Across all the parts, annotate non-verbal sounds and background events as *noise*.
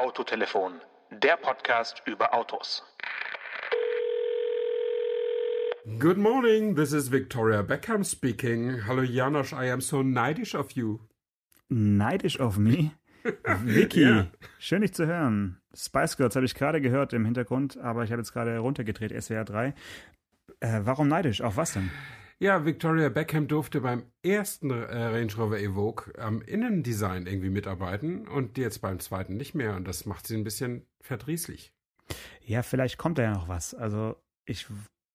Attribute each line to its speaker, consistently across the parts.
Speaker 1: Autotelefon, der Podcast über Autos.
Speaker 2: Good morning, this is Victoria Beckham speaking. Hallo Janosch, I am so neidish of you.
Speaker 3: Neidisch auf mich? *laughs* Vicky,
Speaker 2: Ja.
Speaker 3: schön dich zu hören. Spice Girls habe ich gerade gehört im Hintergrund, aber ich habe jetzt gerade runtergedreht, SWR 3. Äh, warum neidisch? Auf was denn?
Speaker 2: Ja, Victoria Beckham durfte beim ersten äh, Range Rover Evoque am Innendesign irgendwie mitarbeiten und jetzt beim zweiten nicht mehr. Und das macht sie ein bisschen verdrießlich.
Speaker 3: Ja, vielleicht kommt da ja noch was. Also ich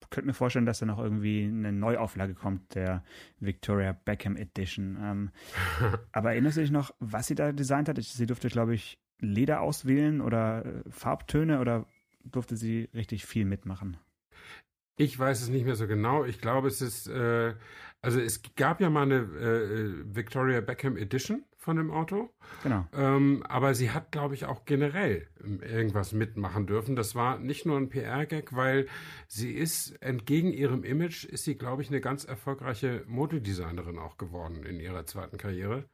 Speaker 3: könnte mir vorstellen, dass da noch irgendwie eine Neuauflage kommt, der Victoria Beckham Edition. Ähm, *laughs* aber erinnerst du dich noch, was sie da designt hat? Sie durfte, glaube ich, Leder auswählen oder äh, Farbtöne oder durfte sie richtig viel mitmachen?
Speaker 2: Ich weiß es nicht mehr so genau. Ich glaube, es ist, äh, also es gab ja mal eine äh, Victoria Beckham Edition von dem Auto.
Speaker 3: Genau.
Speaker 2: Ähm, aber sie hat, glaube ich, auch generell ähm, irgendwas mitmachen dürfen. Das war nicht nur ein PR-Gag, weil sie ist, entgegen ihrem Image, ist sie, glaube ich, eine ganz erfolgreiche Modedesignerin auch geworden in ihrer zweiten Karriere.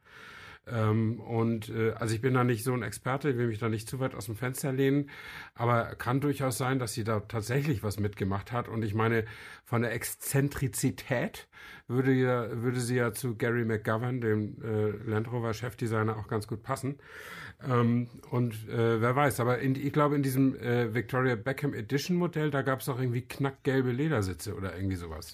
Speaker 2: Ähm, und äh, also ich bin da nicht so ein Experte, will mich da nicht zu weit aus dem Fenster lehnen, aber kann durchaus sein, dass sie da tatsächlich was mitgemacht hat. Und ich meine, von der Exzentrizität würde, ja, würde sie ja zu Gary McGovern, dem äh, Land Rover Chefdesigner, auch ganz gut passen. Ähm, und äh, wer weiß, aber in, ich glaube, in diesem äh, Victoria Beckham Edition Modell, da gab es auch irgendwie knackgelbe Ledersitze oder irgendwie sowas.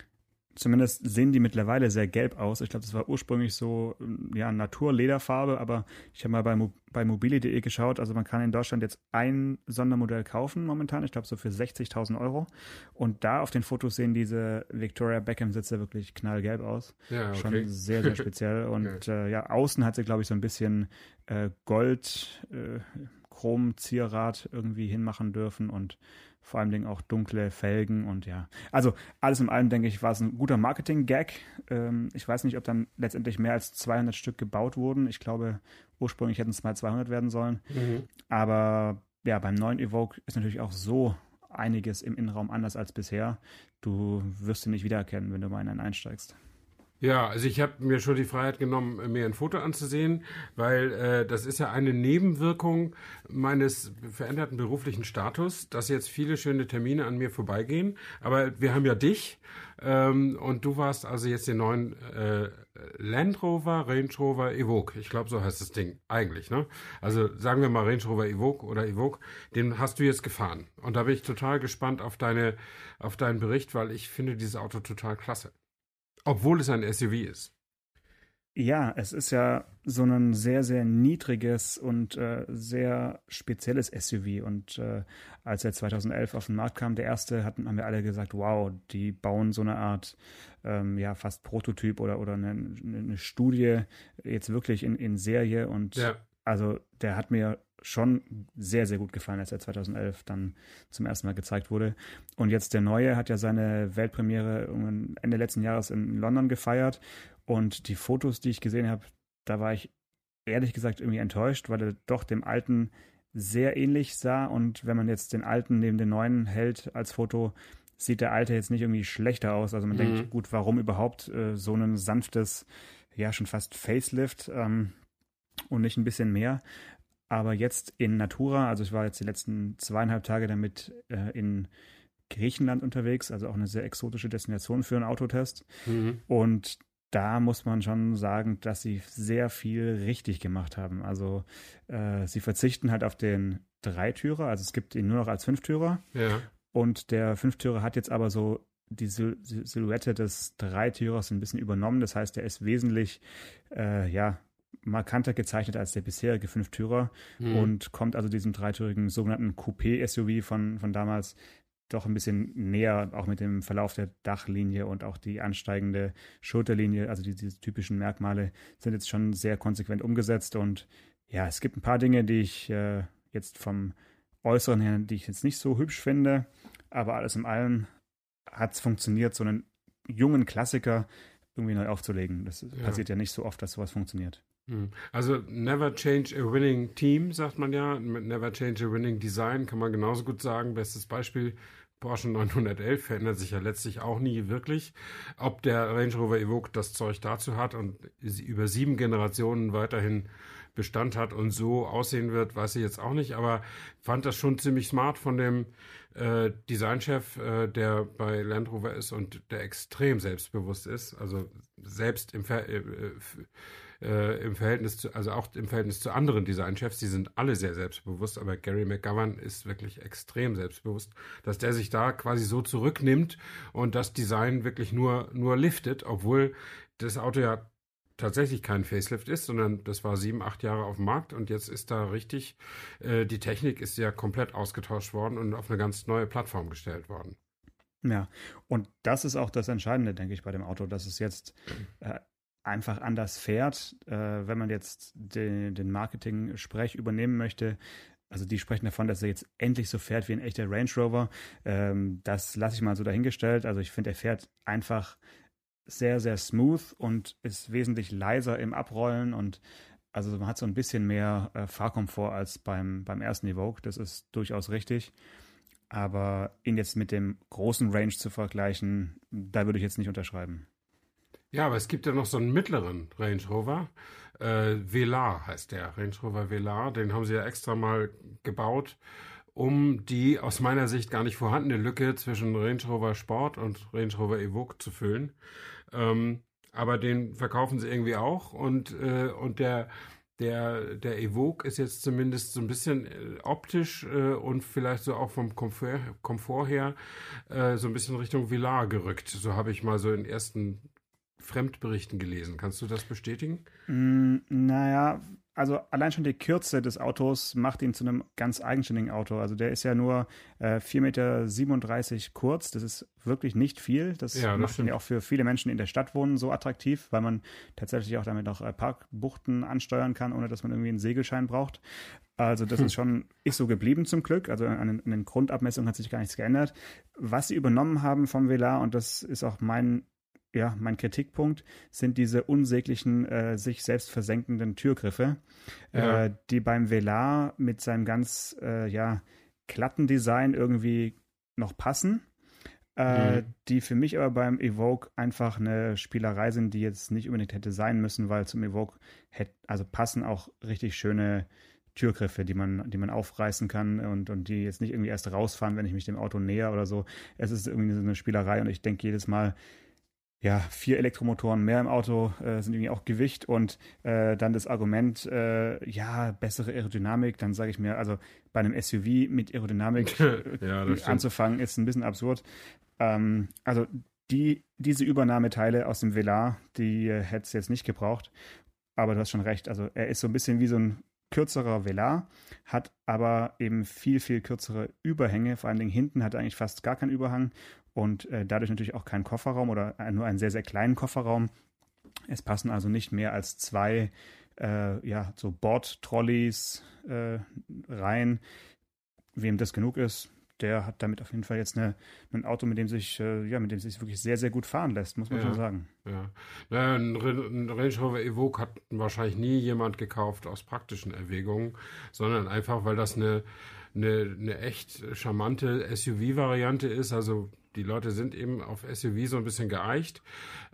Speaker 3: Zumindest sehen die mittlerweile sehr gelb aus. Ich glaube, das war ursprünglich so ähm, ja, Naturlederfarbe, aber ich habe mal bei, Mo bei mobili.de geschaut. Also man kann in Deutschland jetzt ein Sondermodell kaufen momentan. Ich glaube so für 60.000 Euro. Und da auf den Fotos sehen diese Victoria Beckham Sitze wirklich knallgelb aus.
Speaker 2: Ja, okay.
Speaker 3: Schon sehr, sehr speziell. *laughs* Und äh, ja, außen hat sie, glaube ich, so ein bisschen äh, Gold, äh, Chrom-Zierrad irgendwie hinmachen dürfen und vor allen Dingen auch dunkle Felgen und ja. Also alles in allem, denke ich, war es ein guter Marketing-Gag. Ähm, ich weiß nicht, ob dann letztendlich mehr als 200 Stück gebaut wurden. Ich glaube, ursprünglich hätten es mal 200 werden sollen.
Speaker 2: Mhm.
Speaker 3: Aber ja, beim neuen Evoque ist natürlich auch so einiges im Innenraum anders als bisher. Du wirst ihn nicht wiedererkennen, wenn du mal in einen einsteigst.
Speaker 2: Ja, also ich habe mir schon die Freiheit genommen, mir ein Foto anzusehen, weil äh, das ist ja eine Nebenwirkung meines veränderten beruflichen Status, dass jetzt viele schöne Termine an mir vorbeigehen. Aber wir haben ja dich ähm, und du warst also jetzt den neuen äh, Land Rover, Range Rover Evoque. Ich glaube, so heißt das Ding eigentlich. Ne? Also sagen wir mal Range Rover Evoque oder Evoque, den hast du jetzt gefahren. Und da bin ich total gespannt auf deine, auf deinen Bericht, weil ich finde dieses Auto total klasse. Obwohl es ein SUV ist.
Speaker 3: Ja, es ist ja so ein sehr, sehr niedriges und äh, sehr spezielles SUV. Und äh, als er 2011 auf den Markt kam, der erste, hatten, haben wir alle gesagt, wow, die bauen so eine Art, ähm, ja, fast Prototyp oder, oder eine, eine Studie jetzt wirklich in, in Serie. Und
Speaker 2: Ja.
Speaker 3: also der hat mir schon sehr, sehr gut gefallen, als er 2011 dann zum ersten Mal gezeigt wurde. Und jetzt der neue hat ja seine Weltpremiere Ende letzten Jahres in London gefeiert. Und die Fotos, die ich gesehen habe, da war ich ehrlich gesagt irgendwie enttäuscht, weil er doch dem alten sehr ähnlich sah. Und wenn man jetzt den alten neben den neuen hält als Foto, sieht der alte jetzt nicht irgendwie schlechter aus. Also man
Speaker 2: Mhm.
Speaker 3: denkt, gut, warum überhaupt äh, so ein sanftes, ja schon fast Facelift ähm, und nicht ein bisschen mehr. Aber jetzt in Natura, also ich war jetzt die letzten zweieinhalb Tage damit äh, in Griechenland unterwegs, also auch eine sehr exotische Destination für einen Autotest.
Speaker 2: Mhm.
Speaker 3: Und da muss man schon sagen, dass sie sehr viel richtig gemacht haben. Also äh, sie verzichten halt auf den Dreitürer, also es gibt ihn nur noch als Fünftürer.
Speaker 2: Ja.
Speaker 3: Und der Fünftürer hat jetzt aber so die Sil Sil- Silhouette des Dreitürers ein bisschen übernommen. Das heißt, er ist wesentlich äh, ja, markanter gezeichnet als der bisherige Fünftürer
Speaker 2: Mhm.
Speaker 3: und kommt also diesem dreitürigen sogenannten Coupé-SUV von, von damals doch ein bisschen näher, auch mit dem Verlauf der Dachlinie und auch die ansteigende Schulterlinie, also die, diese typischen Merkmale sind jetzt schon sehr konsequent umgesetzt und ja, es gibt ein paar Dinge, die ich äh, jetzt vom Äußeren her, die ich jetzt nicht so hübsch finde, aber alles in allem hat es funktioniert, so einen jungen Klassiker irgendwie neu aufzulegen. Das passiert ja nicht so oft, dass sowas funktioniert.
Speaker 2: Hm. Also never change a winning team, sagt man ja. Never change a winning design kann man genauso gut sagen. Bestes Beispiel Porsche 911 verändert sich ja letztlich auch nie wirklich. Ob der Range Rover Evoque das Zeug dazu hat und über sieben Generationen weiterhin Bestand hat und so aussehen wird, weiß ich jetzt auch nicht, aber fand das schon ziemlich smart von dem äh, Designchef, äh, der bei Land Rover ist und der extrem selbstbewusst ist, also selbst im, Ver äh, äh, im Verhältnis zu, also auch im Verhältnis zu anderen Designchefs, die sind alle sehr selbstbewusst, aber Gary McGovern ist wirklich extrem selbstbewusst, dass der sich da quasi so zurücknimmt und das Design wirklich nur, nur liftet, obwohl das Auto ja tatsächlich kein Facelift ist, sondern das war sieben, acht Jahre auf dem Markt und jetzt ist da richtig, äh, die Technik ist ja komplett ausgetauscht worden und auf eine ganz neue Plattform gestellt worden.
Speaker 3: Ja, und das ist auch das Entscheidende, denke ich, bei dem Auto, dass es jetzt äh, einfach anders fährt. Äh, wenn man jetzt den, den Marketing-Sprech übernehmen möchte, also die sprechen davon, dass er jetzt endlich so fährt wie ein echter Range Rover. Ähm, das lasse ich mal so dahingestellt. Also ich finde, er fährt einfach sehr, sehr smooth und ist wesentlich leiser im Abrollen und also man hat so ein bisschen mehr äh, Fahrkomfort als beim, beim ersten Evoque. Das ist durchaus richtig. Aber ihn jetzt mit dem großen Range zu vergleichen, da würde ich jetzt nicht unterschreiben.
Speaker 2: Ja, aber es gibt ja noch so einen mittleren Range Rover. Äh, Velar heißt der, Range Rover Velar. Den haben sie ja extra mal gebaut, um die aus meiner Sicht gar nicht vorhandene Lücke zwischen Range Rover Sport und Range Rover Evoque zu füllen. Ähm, aber den verkaufen sie irgendwie auch und, äh, und der, der, der Evoque ist jetzt zumindest so ein bisschen äh, optisch äh, und vielleicht so auch vom Komfort, Komfort her äh, so ein bisschen Richtung Villar gerückt. So habe ich mal so in ersten Fremdberichten gelesen. Kannst du das bestätigen?
Speaker 3: Mm, naja, also allein schon die Kürze des Autos macht ihn zu einem ganz eigenständigen Auto. Also der ist ja nur äh, 4,37 Meter kurz. Das ist wirklich nicht viel. Das, ja, das macht ihn ja auch für viele Menschen in der Stadt wohnen so attraktiv, weil man tatsächlich auch damit noch äh, Parkbuchten ansteuern kann, ohne dass man irgendwie einen Segelschein braucht. Also das hm. ist schon, ist so geblieben zum Glück. Also an den, an den Grundabmessungen hat sich gar nichts geändert. Was sie übernommen haben vom Velar, und das ist auch mein ja, mein Kritikpunkt sind diese unsäglichen, äh, sich selbst versenkenden Türgriffe, ja. äh, die beim Velar mit seinem ganz, äh, ja, glatten Design irgendwie noch passen. Äh, mhm. die für mich aber beim Evoke einfach eine Spielerei sind, die jetzt nicht unbedingt hätte sein müssen, weil zum Evoke hätte, also passen auch richtig schöne Türgriffe, die man, die man aufreißen kann und, und die jetzt nicht irgendwie erst rausfahren, wenn ich mich dem Auto näher oder so. Es ist irgendwie so eine Spielerei und ich denke jedes Mal, ja, vier Elektromotoren mehr im Auto äh, sind irgendwie auch Gewicht und äh, dann das Argument, äh, ja, bessere Aerodynamik, dann sage ich mir, also bei einem SUV mit Aerodynamik *laughs* *laughs* ja, anzufangen, ist ein bisschen absurd. Ähm, also die, diese Übernahmeteile aus dem Velar, die äh, hätte es jetzt nicht gebraucht. Aber du hast schon recht, also er ist so ein bisschen wie so ein kürzerer Velar, hat aber eben viel, viel kürzere Überhänge. Vor allen Dingen hinten hat er eigentlich fast gar keinen Überhang und äh, dadurch natürlich auch keinen Kofferraum oder nur einen sehr, sehr kleinen Kofferraum. Es passen also nicht mehr als zwei äh, ja, so Bordtrolleys äh, rein. Wem das genug ist, der hat damit auf jeden Fall jetzt eine, ein Auto, mit dem sich, äh, ja, mit dem sich wirklich sehr, sehr gut fahren lässt, muss man ja, schon sagen.
Speaker 2: Ja. Naja, ein, ein Range Rover Evoque hat wahrscheinlich nie jemand gekauft aus praktischen Erwägungen, sondern einfach, weil das eine, eine, eine echt charmante SUV-Variante ist. Also die Leute sind eben auf SUV so ein bisschen geeicht.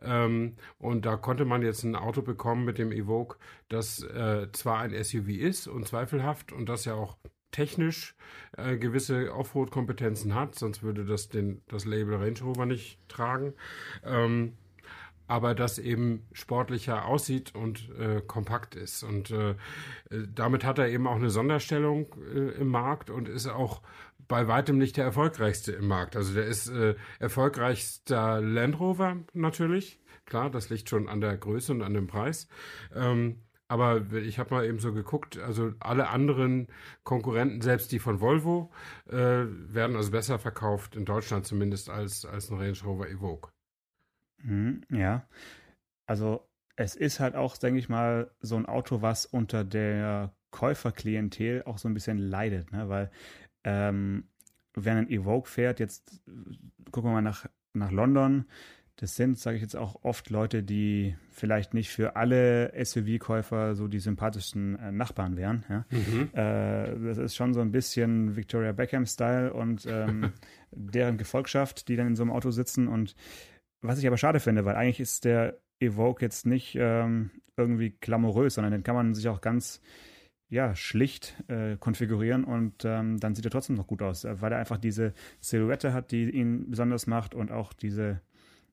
Speaker 2: Ähm, und da konnte man jetzt ein Auto bekommen mit dem Evoque, das äh, zwar ein SUV ist und zweifelhaft und das ja auch technisch äh, gewisse Offroad-Kompetenzen hat, sonst würde das den, das Label Range Rover nicht tragen. Ähm, aber das eben sportlicher aussieht und äh, kompakt ist. Und äh, damit hat er eben auch eine Sonderstellung äh, im Markt und ist auch bei weitem nicht der erfolgreichste im Markt. Also der ist äh, erfolgreichster Land Rover natürlich. Klar, das liegt schon an der Größe und an dem Preis. Ähm, aber ich habe mal eben so geguckt, also alle anderen Konkurrenten, selbst die von Volvo, äh, werden also besser verkauft, in Deutschland zumindest, als, als ein Range Rover Evoque.
Speaker 3: Mhm, ja, also es ist halt auch, denke ich mal, so ein Auto, was unter der Käuferklientel auch so ein bisschen leidet, ne? weil ähm, wenn ein Evoque fährt, jetzt gucken wir mal nach, nach London, das sind, sage ich jetzt auch oft Leute, die vielleicht nicht für alle SUV-Käufer so die sympathischsten äh, Nachbarn wären. Ja? Mhm. Äh, das ist schon so ein bisschen Victoria Beckham-Style und ähm, *laughs* deren Gefolgschaft, die dann in so einem Auto sitzen. Und was ich aber schade finde, weil eigentlich ist der Evoque jetzt nicht ähm, irgendwie glamourös, sondern den kann man sich auch ganz ja, schlicht äh, konfigurieren und ähm, dann sieht er trotzdem noch gut aus, weil er einfach diese Silhouette hat, die ihn besonders macht und auch diese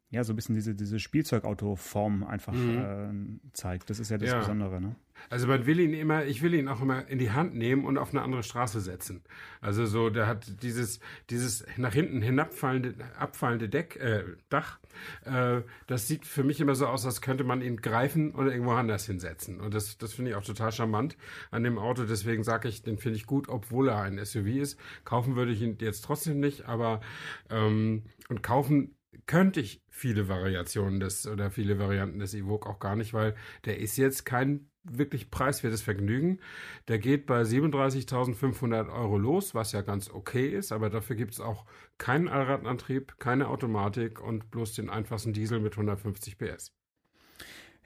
Speaker 3: ja, so ein bisschen diese, diese Spielzeugauto-Form einfach mhm. äh, zeigt. Das ist ja das ja. Besondere, ne?
Speaker 2: Also man will ihn immer, ich will ihn auch immer in die Hand nehmen und auf eine andere Straße setzen. Also so, der hat dieses, dieses nach hinten hinabfallende, abfallende Deck, äh, Dach, äh, das sieht für mich immer so aus, als könnte man ihn greifen und irgendwo anders hinsetzen. Und das, das finde ich auch total charmant an dem Auto. Deswegen sage ich, den finde ich gut, obwohl er ein SUV ist. Kaufen würde ich ihn jetzt trotzdem nicht, aber ähm, und kaufen könnte ich viele Variationen des oder viele Varianten des Evoque auch gar nicht, weil der ist jetzt kein wirklich preiswertes Vergnügen. Der geht bei 37.500 Euro los, was ja ganz okay ist, aber dafür gibt es auch keinen Allradantrieb, keine Automatik und bloß den einfachsten Diesel mit 150 PS.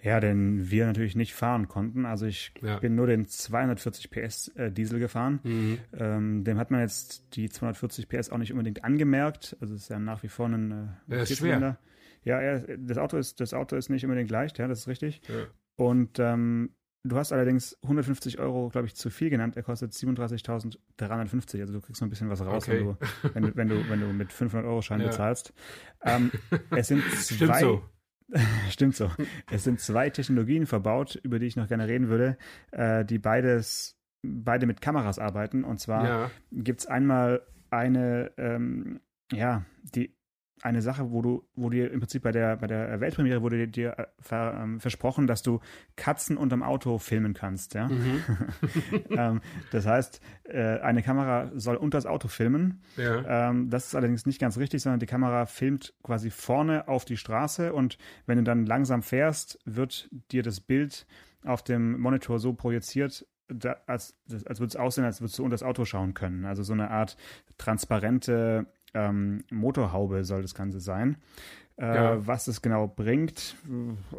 Speaker 3: Ja, den wir natürlich nicht fahren konnten. Also ich ja. bin nur den 240 PS äh, Diesel gefahren. Mhm. Ähm, dem hat man jetzt die 240 PS auch nicht unbedingt angemerkt. Also es ist ja nach wie vor ein äh,
Speaker 2: ist schwer.
Speaker 3: Ja, er, das Auto ist das Auto ist nicht unbedingt leicht. Ja, das ist richtig. Ja. Und ähm, du hast allerdings 150 Euro, glaube ich, zu viel genannt. Er kostet 37.350. Also du kriegst noch ein bisschen was raus, okay. wenn, du, wenn, du, wenn, du, wenn du mit 500 Euro Schein ja. bezahlst. Ähm, es sind *laughs* zwei.
Speaker 2: Stimmt so. *laughs*
Speaker 3: Stimmt so. Es sind zwei Technologien verbaut, über die ich noch gerne reden würde, äh, die beides, beide mit Kameras arbeiten. Und zwar ja. gibt es einmal eine, ähm, ja, die eine Sache, wo du, wo dir im Prinzip bei der, bei der Weltpremiere wurde dir äh, ver, ähm, versprochen, dass du Katzen unterm Auto filmen kannst, ja. Mhm. *laughs* ähm, das heißt, äh, eine Kamera soll unter das Auto filmen. Ja. Ähm, das ist allerdings nicht ganz richtig, sondern die Kamera filmt quasi vorne auf die Straße und wenn du dann langsam fährst, wird dir das Bild auf dem Monitor so projiziert, da, als, als würde es aussehen, als würdest du unter das Auto schauen können. Also so eine Art transparente ähm, Motorhaube soll das Ganze sein. Äh, ja. Was es genau bringt,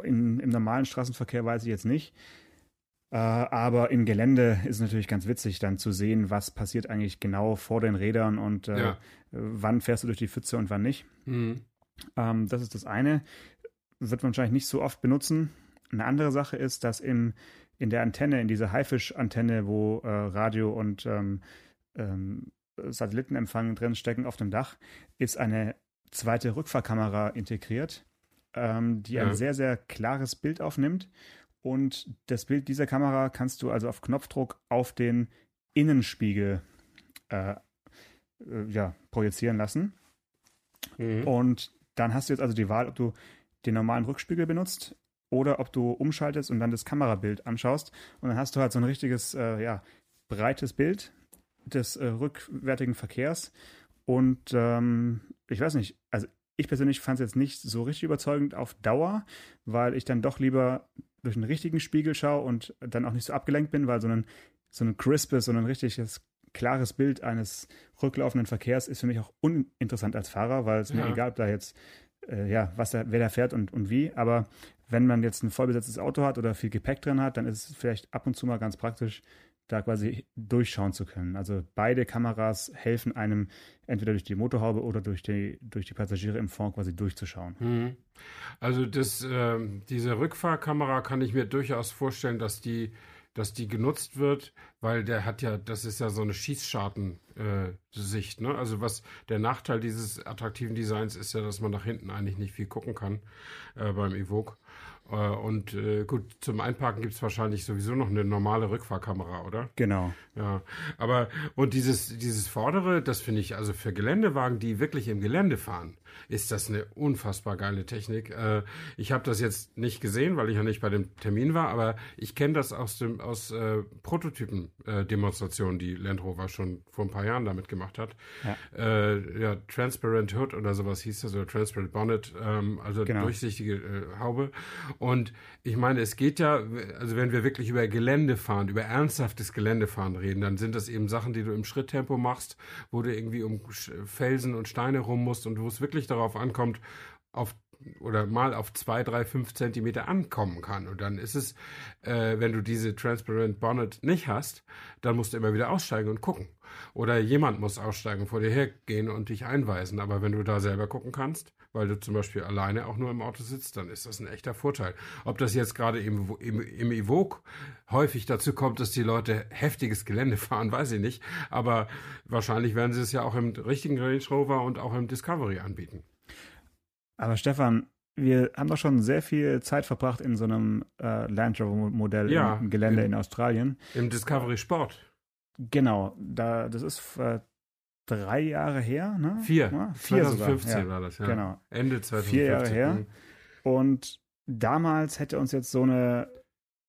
Speaker 3: in, im normalen Straßenverkehr weiß ich jetzt nicht. Äh, aber im Gelände ist es natürlich ganz witzig, dann zu sehen, was passiert eigentlich genau vor den Rädern und äh, ja. wann fährst du durch die Pfütze und wann nicht. Mhm. Ähm, das ist das eine. Wird man wahrscheinlich nicht so oft benutzen. Eine andere Sache ist, dass im, in der Antenne, in dieser Haifisch-Antenne, wo äh, Radio und ähm, ähm, Satellitenempfang drin stecken auf dem Dach, ist eine zweite Rückfahrkamera integriert, ähm, die ja. ein sehr, sehr klares Bild aufnimmt. Und das Bild dieser Kamera kannst du also auf Knopfdruck auf den Innenspiegel äh, äh, ja, projizieren lassen. Mhm. Und dann hast du jetzt also die Wahl, ob du den normalen Rückspiegel benutzt oder ob du umschaltest und dann das Kamerabild anschaust. Und dann hast du halt so ein richtiges, äh, ja, breites Bild des äh, rückwärtigen Verkehrs. Und ähm, ich weiß nicht, also ich persönlich fand es jetzt nicht so richtig überzeugend auf Dauer, weil ich dann doch lieber durch einen richtigen Spiegel schaue und dann auch nicht so abgelenkt bin, weil so ein, so ein crispes, so ein richtiges, klares Bild eines rücklaufenden Verkehrs ist für mich auch uninteressant als Fahrer, weil es ja. mir egal, ob da jetzt, äh, ja, was da, wer da fährt und, und wie, aber wenn man jetzt ein vollbesetztes Auto hat oder viel Gepäck drin hat, dann ist es vielleicht ab und zu mal ganz praktisch, da quasi durchschauen zu können. Also beide Kameras helfen einem entweder durch die Motorhaube oder durch die, durch die Passagiere im Fond quasi durchzuschauen. Mhm.
Speaker 2: Also das, äh, diese Rückfahrkamera kann ich mir durchaus vorstellen, dass die, dass die genutzt wird, weil der hat ja, das ist ja so eine Schießscharten-Sicht. Äh, ne? Also was der Nachteil dieses attraktiven Designs ist ja, dass man nach hinten eigentlich nicht viel gucken kann äh, beim Evoque. Äh, und äh, gut, zum Einparken gibt es wahrscheinlich sowieso noch eine normale Rückfahrkamera, oder?
Speaker 3: Genau.
Speaker 2: Ja, aber und dieses, dieses Vordere, das finde ich also für Geländewagen, die wirklich im Gelände fahren, ist das eine unfassbar geile Technik. Äh, ich habe das jetzt nicht gesehen, weil ich ja nicht bei dem Termin war, aber ich kenne das aus dem aus äh, Prototypen-Demonstrationen, die Land Rover schon vor ein paar Jahren damit gemacht hat. Ja, äh, ja Transparent Hood oder sowas hieß das, oder Transparent Bonnet, ähm, also genau. durchsichtige äh, Haube. Und ich meine, es geht ja, also wenn wir wirklich über Gelände fahren, über ernsthaftes Geländefahren reden, dann sind das eben Sachen, die du im Schritttempo machst, wo du irgendwie um Felsen und Steine rum musst und wo es wirklich darauf ankommt, auf oder mal auf zwei, drei, fünf Zentimeter ankommen kann. Und dann ist es, äh, wenn du diese Transparent Bonnet nicht hast, dann musst du immer wieder aussteigen und gucken. Oder jemand muss aussteigen, vor dir hergehen und dich einweisen. Aber wenn du da selber gucken kannst, weil du zum Beispiel alleine auch nur im Auto sitzt, dann ist das ein echter Vorteil. Ob das jetzt gerade im, im, im Evoque häufig dazu kommt, dass die Leute heftiges Gelände *laughs* fahren, weiß ich nicht. Aber wahrscheinlich werden sie es ja auch im richtigen Range Rover und auch im Discovery anbieten.
Speaker 3: Aber Stefan, wir haben doch schon sehr viel Zeit verbracht in so einem äh, Land Rover Modell
Speaker 2: Ja,
Speaker 3: im Gelände
Speaker 2: in-
Speaker 3: in Australien.
Speaker 2: Im Discovery Sport.
Speaker 3: Genau, da, das ist äh, drei Jahre her, ne?
Speaker 2: Vier.
Speaker 3: Ja, vier
Speaker 2: 2015
Speaker 3: sogar. Ja.
Speaker 2: war das, ja.
Speaker 3: Genau.
Speaker 2: Ende 2015.
Speaker 3: Vier Jahre her.
Speaker 2: Mhm.
Speaker 3: Und damals hätte uns jetzt so eine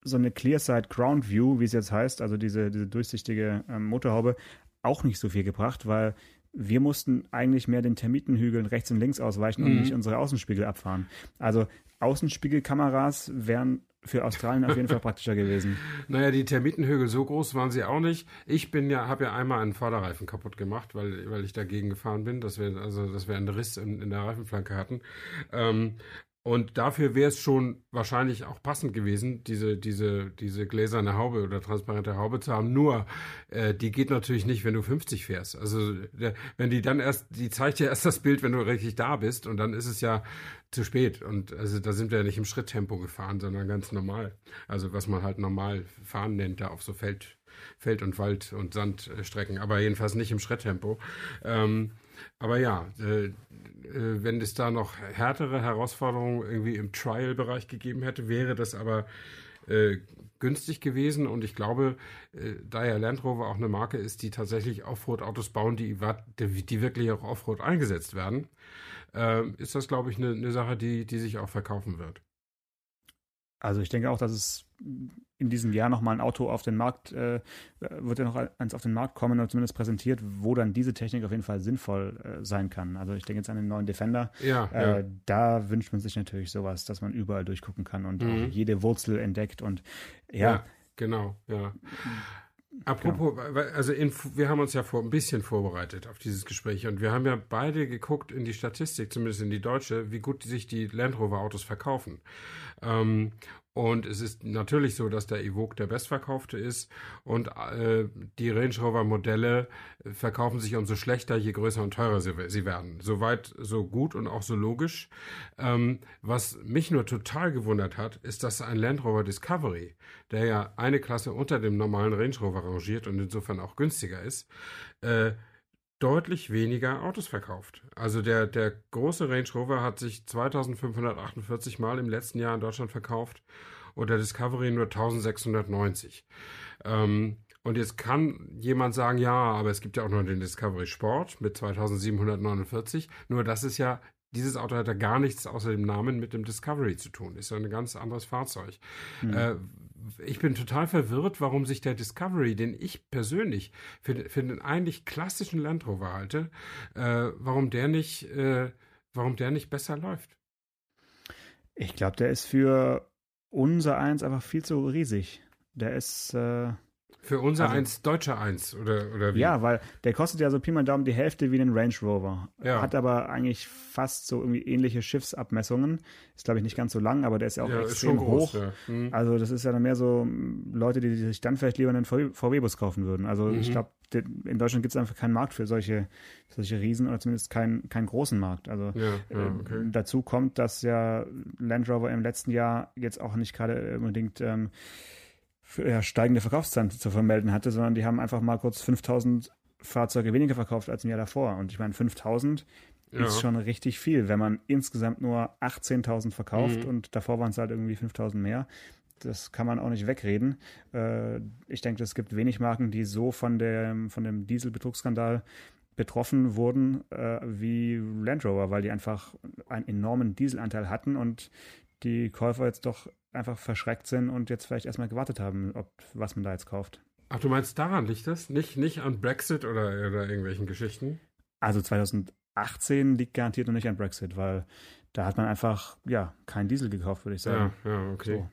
Speaker 3: so eine Clearside Ground View, wie es jetzt heißt, also diese, diese durchsichtige ähm, Motorhaube, auch nicht so viel gebracht, weil wir mussten eigentlich mehr den Termitenhügeln rechts und links ausweichen und
Speaker 2: Mhm.
Speaker 3: nicht unsere Außenspiegel abfahren. Also Außenspiegelkameras wären für Australien auf jeden Fall praktischer gewesen. *laughs*
Speaker 2: Naja, die Termitenhügel, so groß waren sie auch nicht. Ich bin ja, habe ja einmal einen Vorderreifen kaputt gemacht, weil, weil ich dagegen gefahren bin, dass wir, also, dass wir einen Riss in, in der Reifenflanke hatten. Ähm, und dafür wäre es schon wahrscheinlich auch passend gewesen, diese, diese, diese gläserne Haube oder transparente Haube zu haben. Nur, äh, die geht natürlich nicht, wenn du 50 fährst. Also, wenn die dann erst, die zeigt ja erst das Bild, wenn du richtig da bist. Und dann ist es ja zu spät. Und also da sind wir ja nicht im Schritttempo gefahren, sondern ganz normal. Also was man halt normal fahren nennt, da auf so Feld, Feld und Wald und Sandstrecken, aber jedenfalls nicht im Schritttempo. Ähm, aber ja, äh, äh, wenn es da noch härtere Herausforderungen irgendwie im Trial-Bereich gegeben hätte, wäre das aber äh, günstig gewesen und ich glaube, äh, da ja Land Rover auch eine Marke ist, die tatsächlich Offroad-Autos bauen, die, die wirklich auch Offroad eingesetzt werden, äh, ist das, glaube ich, eine, eine Sache, die, die sich auch verkaufen wird.
Speaker 3: Also ich denke auch, dass es in diesem Jahr nochmal ein Auto auf den Markt, äh, wird ja noch eins auf den Markt kommen oder zumindest präsentiert, wo dann diese Technik auf jeden Fall sinnvoll äh, sein kann. Also ich denke jetzt an den neuen Defender.
Speaker 2: Ja,
Speaker 3: Äh,
Speaker 2: ja.
Speaker 3: da wünscht man sich natürlich sowas, dass man überall durchgucken kann und
Speaker 2: Mhm.
Speaker 3: jede Wurzel entdeckt und ja,
Speaker 2: Ja, genau, ja. Apropos, weil- also in, wir haben uns ja vor, ein bisschen vorbereitet auf dieses Gespräch und wir haben ja beide geguckt in die Statistik, zumindest in die deutsche, wie gut sich die Land Rover Autos verkaufen. Ähm, und es ist natürlich so, dass der Evoque der bestverkaufte ist und äh, die Range Rover Modelle verkaufen sich umso schlechter, je größer und teurer sie, sie werden. Soweit so gut und auch so logisch. Ähm, was mich nur total gewundert hat, ist, dass ein Land Rover Discovery, der ja eine Klasse unter dem normalen Range Rover rangiert und insofern auch günstiger ist, äh, deutlich weniger Autos verkauft. Also der, der große Range Rover hat sich 2548 Mal im letzten Jahr in Deutschland verkauft und der Discovery nur 1690. Ähm, und jetzt kann jemand sagen, ja, aber es gibt ja auch noch den Discovery Sport mit 2749. Nur das ist ja, dieses Auto hat ja gar nichts außer dem Namen mit dem Discovery zu tun. Ist ja ein ganz anderes Fahrzeug. Äh, ich bin total verwirrt, warum sich der Discovery, den ich persönlich für, für den eigentlich klassischen Land Rover halte, äh, warum der nicht, äh, warum der nicht besser läuft.
Speaker 3: ich glaube, der ist für unser Eins einfach viel zu riesig. Der ist, äh,
Speaker 2: Für unser
Speaker 3: Also-
Speaker 2: eins, deutscher eins, oder, oder wie?
Speaker 3: ja, weil der kostet ja so Pi mal Daumen die Hälfte wie den Range Rover.
Speaker 2: Ja.
Speaker 3: Hat aber eigentlich fast so irgendwie ähnliche Schiffsabmessungen. Ist, glaube ich, nicht ganz so lang, aber der ist ja auch
Speaker 2: ja,
Speaker 3: extrem
Speaker 2: schon groß.
Speaker 3: hoch.
Speaker 2: Ja. Hm.
Speaker 3: Also das ist ja dann mehr so mm, Leute, die sich dann vielleicht lieber einen VW-Bus kaufen würden. Also
Speaker 2: Mhm.
Speaker 3: ich glaube, in Deutschland gibt es einfach keinen Markt für solche, solche Riesen oder zumindest keinen, keinen großen Markt. Also
Speaker 2: Ja, ja,
Speaker 3: äh,
Speaker 2: okay.
Speaker 3: dazu kommt, dass ja Land Rover im letzten Jahr jetzt auch nicht gerade unbedingt ähm, ja, steigende Verkaufszahlen zu vermelden hatte, sondern die haben einfach mal kurz 5000 Fahrzeuge weniger verkauft als im Jahr davor. Und ich meine, 5000
Speaker 2: Ja.
Speaker 3: ist schon richtig viel, wenn man insgesamt nur 18.000 verkauft
Speaker 2: Mhm.
Speaker 3: und davor waren es halt irgendwie 5000 mehr. Das kann man auch nicht wegreden. Äh, ich denke, es gibt wenig Marken, die so von dem, von dem Dieselbetrugsskandal betroffen wurden äh, wie Land Rover, weil die einfach einen enormen Dieselanteil hatten und die Käufer jetzt doch einfach verschreckt sind und jetzt vielleicht erstmal gewartet haben, ob was man da jetzt kauft.
Speaker 2: Ach, du meinst, daran liegt das? Nicht, nicht an Brexit oder, oder irgendwelchen Geschichten?
Speaker 3: Also 2018 liegt garantiert noch nicht an Brexit, weil da hat man einfach ja keinen Diesel gekauft, würde ich sagen.
Speaker 2: Ja, ja, okay.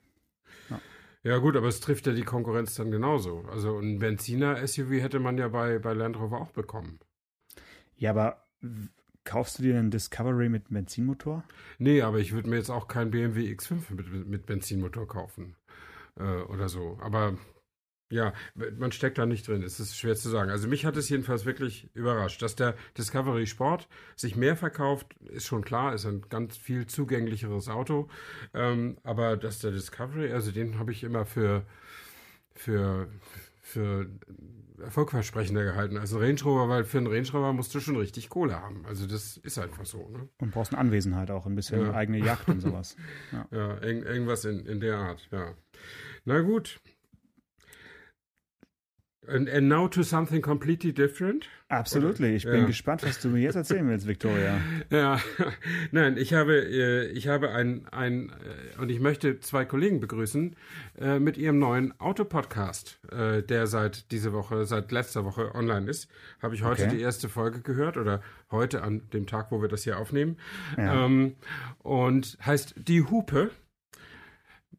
Speaker 3: So.
Speaker 2: Ja gut, aber es trifft ja die Konkurrenz dann genauso. Also ein Benziner-SUV hätte man ja bei, bei Land Rover auch bekommen.
Speaker 3: Ja, aber kaufst du dir einen Discovery mit Benzinmotor?
Speaker 2: Nee, aber ich würde mir jetzt auch keinen BMW X5 mit, mit Benzinmotor kaufen äh, oder so. Aber ja, man steckt da nicht drin. Es ist schwer zu sagen. Also mich hat es jedenfalls wirklich überrascht. Dass der Discovery Sport sich mehr verkauft, ist schon klar. Ist ein ganz viel zugänglicheres Auto. Ähm, aber dass der Discovery, also den habe ich immer für, für, für erfolgversprechender gehalten als ein Range Rover, weil für einen Range Rover musst du schon richtig Kohle haben. Also das ist einfach so. Ne?
Speaker 3: Und brauchst eine Anwesenheit auch, ein bisschen ja. eigene Yacht und sowas. *laughs*
Speaker 2: Ja, ja irg irgendwas in, in der Art, ja. Na gut, And, and now to something completely different.
Speaker 3: Absolutely. Ich bin ja. gespannt, was du mir jetzt erzählen willst, Victoria. *laughs*
Speaker 2: Ja, nein, ich habe, äh, ich habe ein, ein, äh, und ich möchte zwei Kollegen begrüßen äh, mit ihrem neuen Autopodcast, der seit diese Woche, seit letzter Woche online ist. Habe ich heute okay. die erste Folge gehört oder heute an dem Tag, wo wir das hier aufnehmen. Ja. Ähm, und heißt Die Hupe.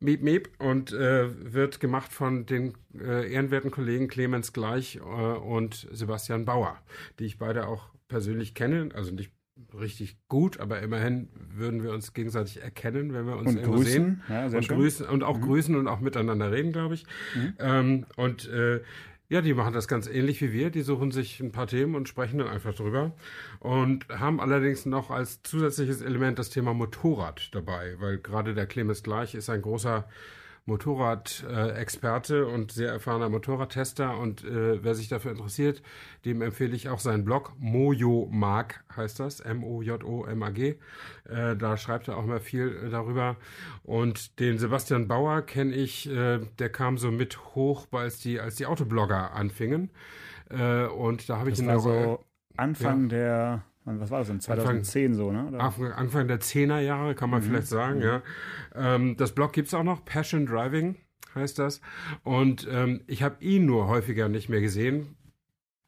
Speaker 2: Miep Miep und äh, wird gemacht von den äh, ehrenwerten Kollegen Clemens Gleich äh, und Sebastian Bauer, die ich beide auch persönlich kenne, also nicht richtig gut, aber immerhin würden wir uns gegenseitig erkennen, wenn wir uns
Speaker 3: und irgendwo grüßen. sehen
Speaker 2: ja, und grüßen und auch mhm. grüßen und auch miteinander reden, glaube ich. Mhm. Ähm, und äh, ja, die machen das ganz ähnlich wie wir. Die suchen sich ein paar Themen und sprechen dann einfach drüber. Und haben allerdings noch als zusätzliches Element das Thema Motorrad dabei, weil gerade der Clemens Gleich ist ein großer Motorrad-Experte und sehr erfahrener Motorradtester. Und äh, wer sich dafür interessiert, dem empfehle ich auch seinen Blog. Mojo Mag heißt das. M-O-J-O-M-A-G. Äh, da schreibt er auch mal viel äh, darüber. Und den Sebastian Bauer kenne ich, äh, der kam so mit hoch, als die, als die Autoblogger anfingen. Äh, und da habe ich
Speaker 3: ihn war so Anfang ja. der was war das denn? 2010 Anfang, so, ne?
Speaker 2: Oder? Anfang der 10er Jahre, kann man mhm. vielleicht sagen, mhm. ja. Ähm, das Blog gibt es auch noch, Passion Driving heißt das. Und ähm, ich habe ihn nur häufiger nicht mehr gesehen.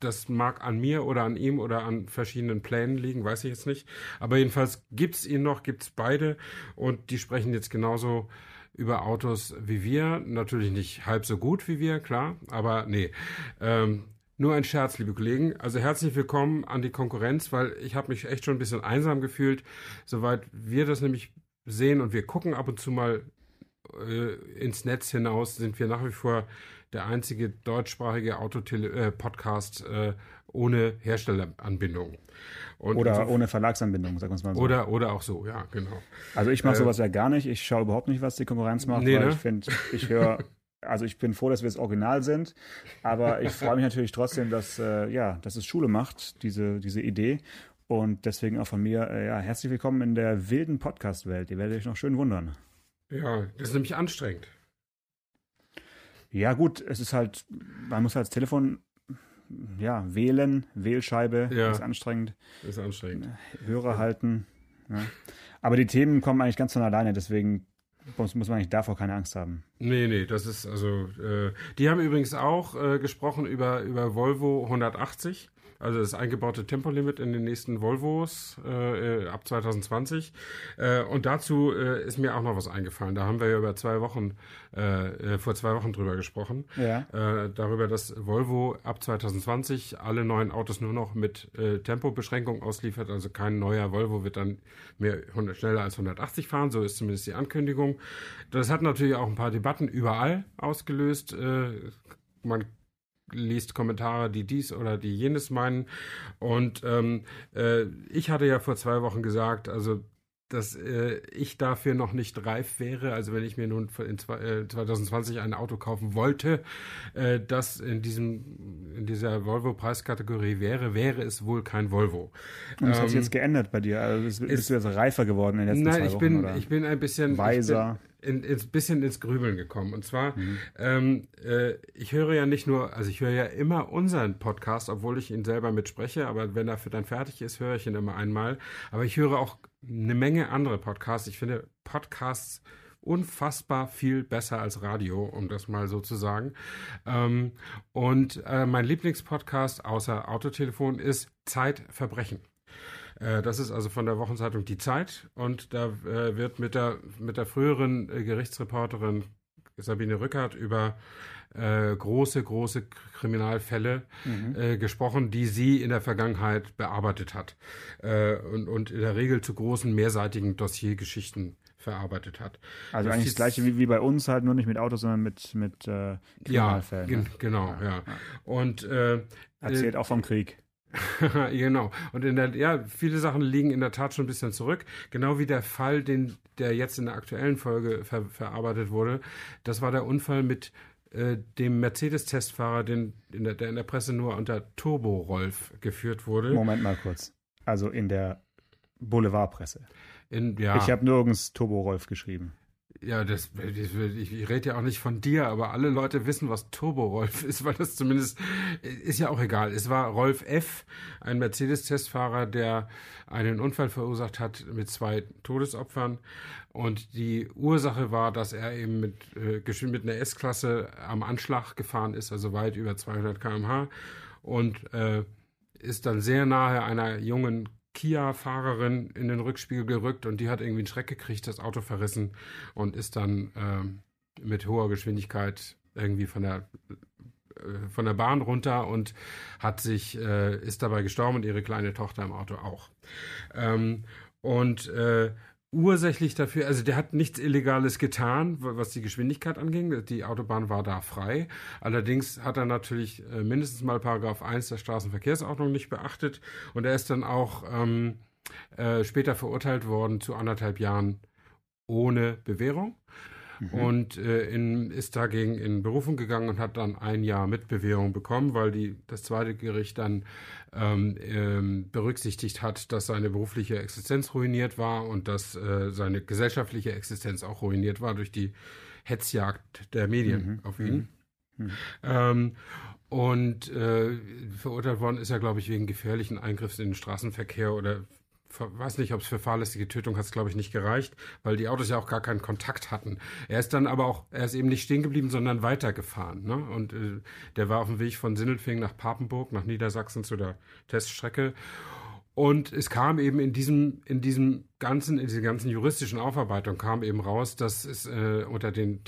Speaker 2: Das mag an mir oder an ihm oder an verschiedenen Plänen liegen, weiß ich jetzt nicht. Aber jedenfalls gibt es ihn noch, gibt es beide. Und die sprechen jetzt genauso über Autos wie wir. Natürlich nicht halb so gut wie wir, klar. Aber nee. Ähm, nur ein Scherz, liebe Kollegen. Also herzlich willkommen an die Konkurrenz, weil ich habe mich echt schon ein bisschen einsam gefühlt, soweit wir das nämlich sehen und wir gucken ab und zu mal äh, ins Netz hinaus, sind wir nach wie vor der einzige deutschsprachige Autotele-Podcast äh, äh, ohne Herstelleranbindung.
Speaker 3: Und oder so, ohne Verlagsanbindung, sagen wir es mal so.
Speaker 2: Oder, oder auch so, ja, genau.
Speaker 3: Also ich mache äh, sowas ja gar nicht. Ich schaue überhaupt nicht, was die Konkurrenz macht, nee, weil ne? ich finde, ich höre *laughs* also ich bin froh, dass wir das Original sind, aber ich *laughs* freue mich natürlich trotzdem, dass, äh, ja, dass es Schule macht, diese, diese Idee. Und deswegen auch von mir, äh, ja, herzlich willkommen in der wilden Podcast-Welt. Ihr werdet euch noch schön wundern.
Speaker 2: Ja, das ist nämlich anstrengend.
Speaker 3: Ja, gut, es ist halt, man muss halt das Telefon ja, wählen, Wählscheibe ja, ist anstrengend.
Speaker 2: Ist anstrengend.
Speaker 3: Hörer ja. halten. Ja. Aber die Themen kommen eigentlich ganz von alleine, deswegen muss, muss man eigentlich davor keine Angst haben.
Speaker 2: Nee, nee, das ist also. Äh, die haben übrigens auch äh, gesprochen über, über Volvo 180. Also das eingebaute Tempolimit in den nächsten Volvos äh, ab 2020. Äh, und dazu äh, ist mir auch noch was eingefallen. Da haben wir ja über zwei Wochen, äh, äh vor zwei Wochen drüber gesprochen. Ja. Äh, darüber, dass Volvo ab 2020 alle neuen Autos nur noch mit äh, Tempobeschränkung ausliefert. Also kein neuer Volvo wird dann mehr 100, schneller als 180 fahren. So ist zumindest die Ankündigung. Das hat natürlich auch ein paar Debatten überall ausgelöst. Äh, man liest Kommentare, die dies oder die jenes meinen. Und ähm, äh, ich hatte ja vor zwei Wochen gesagt, also dass äh, ich dafür noch nicht reif wäre. Also wenn ich mir nun in zwei, äh, 2020 ein Auto kaufen wollte, äh, das in diesem in dieser Volvo-Preiskategorie wäre, wäre es wohl kein Volvo.
Speaker 3: Und das ähm, hat sich jetzt geändert bei dir. Also bist, bist du jetzt reifer geworden in den letzten
Speaker 2: nein,
Speaker 3: zwei
Speaker 2: Wochen? Nein, ich bin, ich bin ein bisschen
Speaker 3: weiser
Speaker 2: in, ins bisschen ins Grübeln gekommen. Und zwar, mhm. ähm, äh, ich höre ja nicht nur, also ich höre ja immer unseren Podcast, obwohl ich ihn selber mitspreche, aber wenn er dann fertig ist, höre ich ihn immer einmal. Aber ich höre auch eine Menge andere Podcasts. Ich finde Podcasts unfassbar viel besser als Radio, um das mal so zu sagen. Ähm, und äh, mein Lieblingspodcast außer Autotelefon ist Zeitverbrechen. Äh, das ist also von der Wochenzeitung Die Zeit und da äh, wird mit der, mit der früheren äh, Gerichtsreporterin Sabine Rückert über äh, große, große Kriminalfälle mhm. gesprochen, die sie in der Vergangenheit bearbeitet hat und, und in der Regel zu großen, mehrseitigen Dossiergeschichten verarbeitet hat.
Speaker 3: Also das eigentlich das Gleiche wie, wie bei uns halt, nur nicht mit Autos, sondern mit, mit
Speaker 2: Kriminalfällen. Ja, ne? genau, ja. ja. Und äh,
Speaker 3: erzählt auch vom Krieg. *laughs*
Speaker 2: genau. Und in der, ja, viele Sachen liegen in der Tat schon ein bisschen zurück. Genau wie der Fall, den, der jetzt in der aktuellen Folge ver, verarbeitet wurde. Das war der Unfall mit äh, dem Mercedes-Testfahrer, den, in der, der in der Presse nur unter Turbo-Rolf geführt wurde.
Speaker 3: Moment mal kurz. Also in der Boulevardpresse.
Speaker 2: In, ja.
Speaker 3: Ich habe nirgends Turbo-Rolf geschrieben.
Speaker 2: Ja, das, ich, ich rede ja auch nicht von dir, aber alle Leute wissen, was Turbo-Rolf ist, weil das zumindest ist ja auch egal. Es war Rolf F., ein Mercedes-Testfahrer, der einen Unfall verursacht hat mit zwei Todesopfern. Und die Ursache war, dass er eben mit, äh, mit einer S-Klasse am Anschlag gefahren ist, also weit über 200 km/h und äh, ist dann sehr nahe einer jungen Kia-Fahrerin in den Rückspiegel gerückt und die hat irgendwie einen Schreck gekriegt, das Auto verrissen und ist dann ähm, mit hoher Geschwindigkeit irgendwie von der äh, von der Bahn runter und hat sich äh, ist dabei gestorben und ihre kleine Tochter im Auto auch. Ähm, und äh, ursächlich dafür, also der hat nichts Illegales getan, was die Geschwindigkeit anging. Die Autobahn war da frei. Allerdings hat er natürlich äh, mindestens mal Paragraph 1 der Straßenverkehrsordnung nicht beachtet und er ist dann auch ähm, äh, später verurteilt worden zu anderthalb Jahren ohne Bewährung. Mhm. Und äh, in, ist dagegen in Berufung gegangen und hat dann ein Jahr mit Bewährung bekommen, weil die, das zweite Gericht dann ähm, ähm, berücksichtigt hat, dass seine berufliche Existenz ruiniert war und dass äh, seine gesellschaftliche Existenz auch ruiniert war durch die Hetzjagd der Medien mhm. auf ihn. Mhm. mhm. Ähm, und äh, verurteilt worden ist er, glaube ich, wegen gefährlichen Eingriffs in den Straßenverkehr oder weiß nicht, ob es für fahrlässige Tötung hat es, glaube ich, nicht gereicht, weil die Autos ja auch gar keinen Kontakt hatten. Er ist dann aber auch, er ist eben nicht stehen geblieben, sondern weitergefahren. Ne? Und äh, der war auf dem Weg von Sindelfingen nach Papenburg, nach Niedersachsen zu der Teststrecke. Und es kam eben in diesem, in diesem ganzen, in dieser ganzen juristischen Aufarbeitung kam eben raus, dass es äh, unter den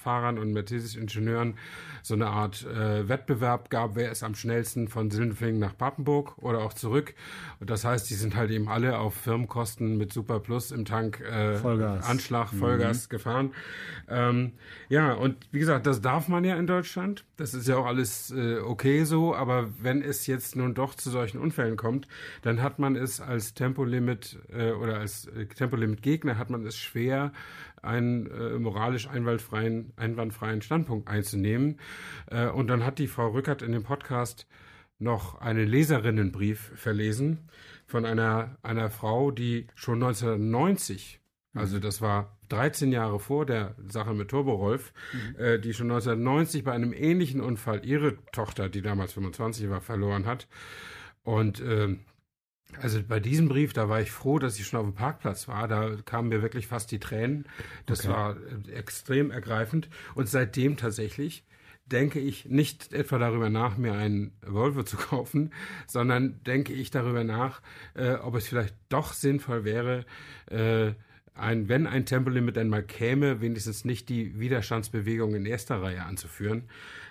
Speaker 2: Testfahrern und Mercedes-Ingenieuren so eine Art äh, Wettbewerb gab, wer ist am schnellsten von Sindelfingen nach Papenburg oder auch zurück. Und das heißt, die sind halt eben alle auf Firmenkosten mit Super Plus im Tank äh, Vollgas. Anschlag, Vollgas mhm. gefahren. Ähm, ja, und wie gesagt, das darf man ja in Deutschland. Das ist ja auch alles äh, okay so, aber wenn es jetzt nun doch zu solchen Unfällen kommt, dann hat man es als Tempolimit äh, oder als äh, Tempolimit-Gegner hat man es schwer, einen äh, moralisch einwandfreien, einwandfreien Standpunkt einzunehmen. Äh, und dann hat die Frau Rückert in dem Podcast noch einen Leserinnenbrief verlesen von einer, einer Frau, die schon 1990, also mhm. das war 13 Jahre vor der Sache mit Turbo Rolf, mhm. äh, die schon 1990 bei einem ähnlichen Unfall ihre Tochter, die damals 25 war, verloren hat. Und äh, also bei diesem Brief, da war ich froh, dass ich schon auf dem Parkplatz war. Da kamen mir wirklich fast die Tränen. Das okay. war äh, extrem ergreifend. Und seitdem tatsächlich denke ich nicht etwa darüber nach, mir einen Volvo zu *laughs* kaufen, sondern denke ich darüber nach, äh, ob es vielleicht doch sinnvoll wäre, äh, ein, wenn ein Tempolimit einmal käme, wenigstens nicht die Widerstandsbewegung in erster Reihe anzuführen,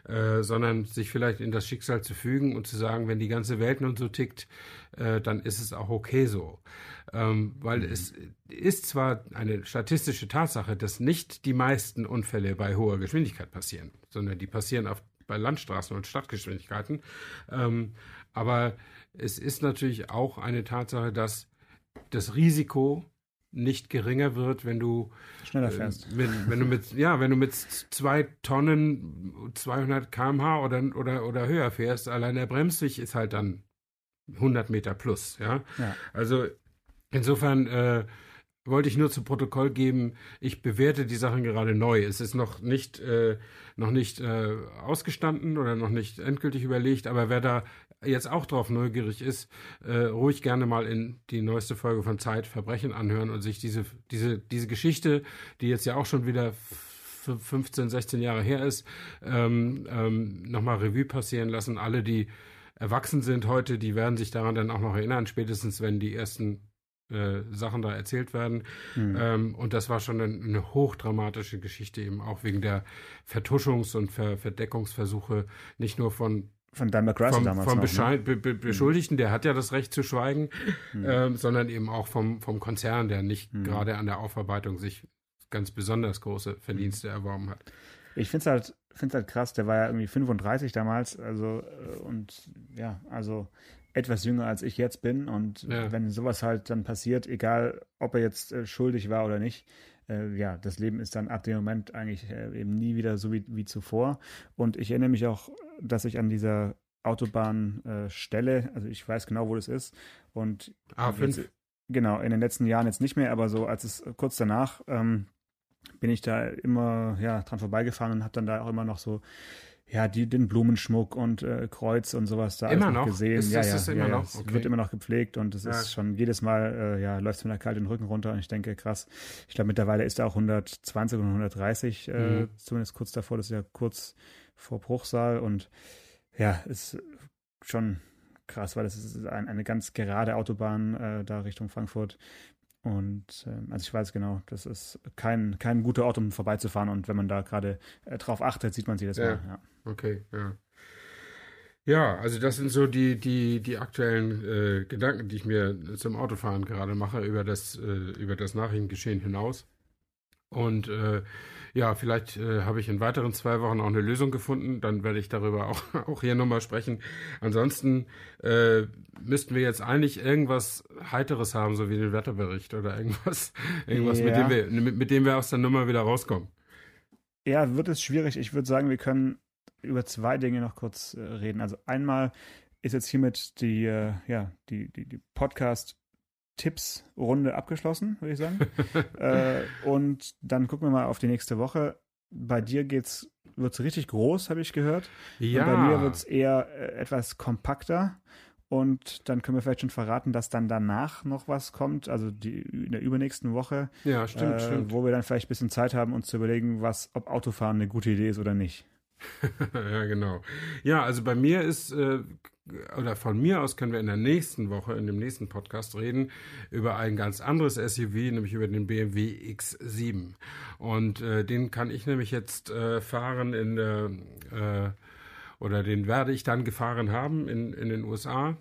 Speaker 2: äh, sondern sich vielleicht in das Schicksal zu fügen und zu sagen, wenn die ganze Welt nun so tickt, äh, dann ist es auch okay so. Ähm, weil mhm. es ist zwar eine statistische Tatsache, dass nicht die meisten Unfälle bei hoher Geschwindigkeit passieren, sondern die passieren auf, bei Landstraßen und Stadtgeschwindigkeiten. Ähm, aber es ist natürlich auch eine Tatsache, dass das Risiko nicht geringer wird, wenn du
Speaker 3: schneller äh, fährst.
Speaker 2: Äh, mit, wenn du mit *laughs* ja, wenn du mit zwei Tonnen 200 km/h oder oder oder höher fährst, allein der Bremsweg ist halt dann 100 Meter plus, ja. ja. Also insofern äh, wollte ich nur zu Protokoll geben, ich bewerte die Sachen gerade neu. Es ist noch nicht, äh, noch nicht äh, ausgestanden oder noch nicht endgültig überlegt, aber wer da jetzt auch drauf neugierig ist, äh, ruhig gerne mal in die neueste Folge von Zeit Verbrechen anhören und sich diese, diese, diese Geschichte, die jetzt ja auch schon wieder 15, 16 Jahre her ist, ähm, ähm, nochmal Revue passieren lassen. Alle, die erwachsen sind heute, die werden sich daran dann auch noch erinnern, spätestens wenn die ersten äh, Sachen da erzählt werden. Mhm. Ähm, und das war schon eine, eine, hochdramatische Geschichte, eben auch wegen der Vertuschungs- und Ver Verdeckungsversuche, nicht nur von
Speaker 3: von Daimler Chrysler
Speaker 2: vom,
Speaker 3: damals.
Speaker 2: Vom
Speaker 3: noch,
Speaker 2: ne? Be Be Beschuldigten, der hat ja das Recht zu schweigen, mhm. ähm, sondern eben auch vom, vom Konzern, der nicht mhm. gerade an der Aufarbeitung sich ganz besonders große Verdienste mhm. erworben hat.
Speaker 3: Ich finde es halt, find's halt krass, der war ja irgendwie 35 damals, also äh, und ja, also etwas jünger als ich jetzt bin. Und ja. wenn sowas halt dann passiert, egal ob er jetzt äh, schuldig war oder nicht, äh, ja, das Leben ist dann ab dem Moment eigentlich äh, eben nie wieder so wie, wie zuvor. Und ich erinnere mich auch, dass ich an dieser Autobahnstelle, äh, also ich weiß genau, wo das ist. Und
Speaker 2: A5. Jetzt,
Speaker 3: genau, in den letzten Jahren jetzt nicht mehr, aber so als es kurz danach ähm, bin ich da immer ja, dran vorbeigefahren und habe dann da auch immer noch so ja, die, den Blumenschmuck und äh, Kreuz und sowas da
Speaker 2: immer noch
Speaker 3: gesehen.
Speaker 2: Ist,
Speaker 3: ja, ja,
Speaker 2: das immer
Speaker 3: ja,
Speaker 2: noch?
Speaker 3: Es okay. wird immer noch gepflegt und es ja. ist schon jedes Mal, äh, ja, läuft es mir da kalt den Rücken runter und ich denke, krass. Ich glaube, mittlerweile ist er auch 120 und 130, äh, mhm. zumindest kurz davor, das ist ja kurz vor Bruchsal und ja, ist schon krass, weil das ist ein, eine ganz gerade Autobahn äh, da Richtung Frankfurt und äh, also ich weiß genau, das ist kein, kein guter Ort, um vorbeizufahren. Und wenn man da gerade äh, drauf achtet, sieht man sie das ja. mal. Ja.
Speaker 2: Okay, ja. Ja, also das sind so die, die, die aktuellen äh, Gedanken, die ich mir zum Autofahren gerade mache, über das, äh, über das Nachrichtengeschehen hinaus. Und äh, ja, vielleicht äh, habe ich in weiteren zwei Wochen auch eine Lösung gefunden. Dann werde ich darüber auch, *laughs* auch hier nochmal sprechen. Ansonsten äh, müssten wir jetzt eigentlich irgendwas Heiteres haben, so wie den Wetterbericht oder irgendwas, *laughs* irgendwas ja. mit, dem wir, mit, mit dem wir aus der Nummer wieder rauskommen.
Speaker 3: Ja, wird es schwierig. Ich würde sagen, wir können über zwei Dinge noch kurz äh, reden. Also einmal ist jetzt hiermit die, äh, ja, die, die, die Podcast- Tipps-Runde abgeschlossen, würde ich sagen. *laughs* äh, und dann gucken wir mal auf die nächste Woche. Bei dir geht's, wird's richtig groß, habe ich gehört.
Speaker 2: Ja.
Speaker 3: Und bei mir wird es eher äh, etwas kompakter. Und dann können wir vielleicht schon verraten, dass dann danach noch was kommt, also die, in der übernächsten Woche.
Speaker 2: Ja, stimmt, äh, stimmt.
Speaker 3: Wo wir dann vielleicht ein bisschen Zeit haben, uns zu überlegen, was, ob Autofahren eine gute Idee ist oder nicht. *laughs*
Speaker 2: ja, genau. Ja, also bei mir ist, äh, oder von mir aus können wir in der nächsten Woche, in dem nächsten Podcast reden, über ein ganz anderes SUV, nämlich über den BMW X7. Und äh, den kann ich nämlich jetzt äh, fahren in äh, oder den werde ich dann gefahren haben in, in den USA.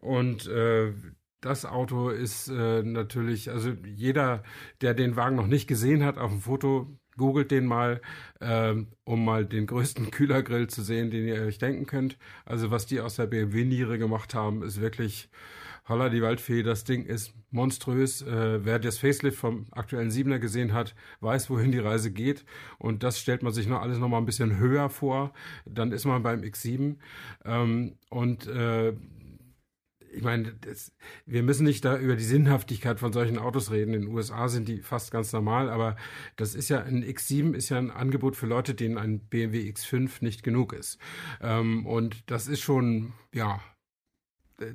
Speaker 2: Und äh, das Auto ist äh, natürlich, also jeder, der den Wagen noch nicht gesehen hat auf dem Foto, googelt den mal, ähm, um mal den größten *laughs* Kühlergrill zu sehen, den ihr euch denken könnt. Also was die aus der BMW-Niere gemacht haben, ist wirklich holla die Waldfee. Das Ding ist monströs. Äh, wer das Facelift vom aktuellen Siebener gesehen hat, weiß, wohin die Reise geht. Und das stellt man sich noch alles noch mal ein bisschen höher vor. Dann ist man beim X7. Ähm, und äh, ich meine, das, wir müssen nicht da über die Sinnhaftigkeit von solchen Autos reden. In den USA sind die fast ganz normal, aber das ist ja ein X7 ist ja ein Angebot für Leute, denen ein BMW X5 nicht genug ist. Ähm, und das ist schon, ja,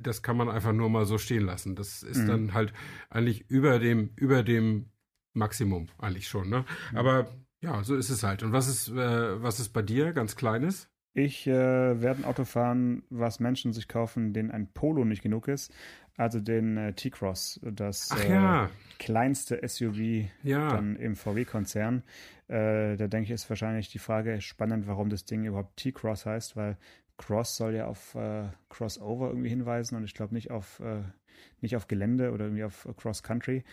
Speaker 2: das kann man einfach nur mal so stehen lassen. Das ist mhm. dann halt eigentlich über dem, über dem Maximum eigentlich schon. Ne? Mhm. Aber ja, so ist es halt. Und was ist, äh, was ist bei dir ganz Kleines?
Speaker 3: Ich äh, werde ein Auto fahren, was Menschen sich kaufen, denen ein Polo nicht genug ist. Also den äh, T-Cross, das
Speaker 2: äh, ja.
Speaker 3: kleinste SUV
Speaker 2: ja.
Speaker 3: dann im VW-Konzern. Äh, da denke ich, ist wahrscheinlich die Frage spannend, warum das Ding überhaupt T-Cross heißt, weil Cross soll ja auf äh, Crossover irgendwie hinweisen und ich glaube nicht auf nicht auf Gelände oder irgendwie auf Cross Country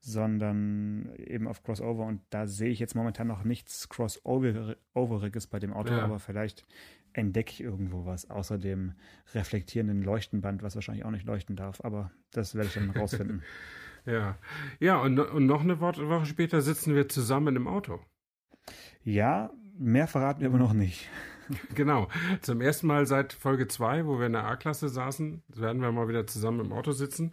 Speaker 3: sondern eben auf Crossover. Und da sehe ich jetzt momentan noch nichts Crossoveriges bei dem Auto, ja. aber vielleicht entdecke ich irgendwo was außer dem reflektierenden Leuchtenband, was wahrscheinlich auch nicht leuchten darf. Aber das werde ich dann *laughs* rausfinden.
Speaker 2: ja, ja und, und noch eine Woche später sitzen wir zusammen im Auto.
Speaker 3: Ja, mehr verraten wir aber noch nicht. *laughs*
Speaker 2: Genau. Zum ersten Mal seit Folge 2, wo wir in der A-Klasse saßen, werden wir mal wieder zusammen im Auto sitzen.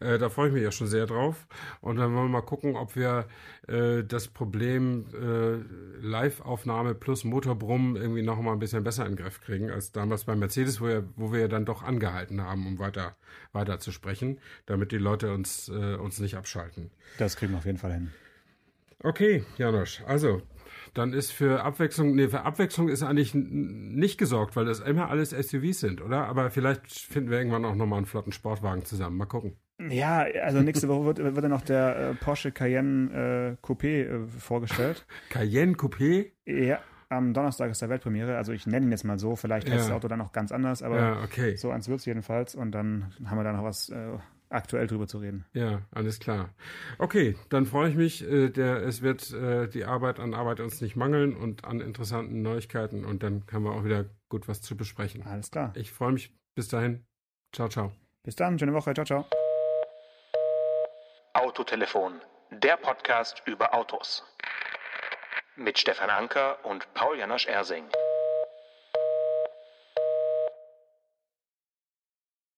Speaker 2: Äh, da freue ich mich ja schon sehr drauf. Und dann wollen wir mal gucken, ob wir äh, das Problem äh, Live-Aufnahme plus Motorbrummen irgendwie noch mal ein bisschen besser in den Griff kriegen als damals bei Mercedes, wo wir, wo wir dann doch angehalten haben, um weiter, weiter zu sprechen, damit die Leute uns, äh, uns nicht abschalten.
Speaker 3: Das kriegen wir auf jeden Fall hin.
Speaker 2: Okay, Janosch. Also, dann ist für Abwechslung, nee, für Abwechslung ist eigentlich nicht gesorgt, weil das immer alles SUVs sind, oder? Aber vielleicht finden wir irgendwann auch nochmal einen flotten Sportwagen zusammen. Mal gucken.
Speaker 3: Ja, also nächste Woche wird, wird dann noch der äh, Porsche Cayenne äh, Coupé äh, vorgestellt. *laughs*
Speaker 2: Cayenne Coupé?
Speaker 3: Ja, am Donnerstag ist der Weltpremiere. Also ich nenne ihn jetzt mal so. Vielleicht heißt
Speaker 2: Ja.
Speaker 3: das Auto dann noch ganz anders, aber
Speaker 2: Ja, okay.
Speaker 3: so eins wird es jedenfalls. Und dann haben wir da noch was äh, aktuell drüber zu reden.
Speaker 2: Ja, alles klar. Okay, dann freue ich mich. Äh, der, es wird äh, die Arbeit an Arbeit uns nicht mangeln und an interessanten Neuigkeiten und dann haben wir auch wieder gut was zu besprechen.
Speaker 3: Alles klar.
Speaker 2: Ich freue mich. Bis dahin. Ciao, ciao.
Speaker 3: Bis dann, schöne Woche. Ciao, ciao.
Speaker 1: Autotelefon, der Podcast über Autos. Mit Stefan Anker und Paul Janosch Ersing.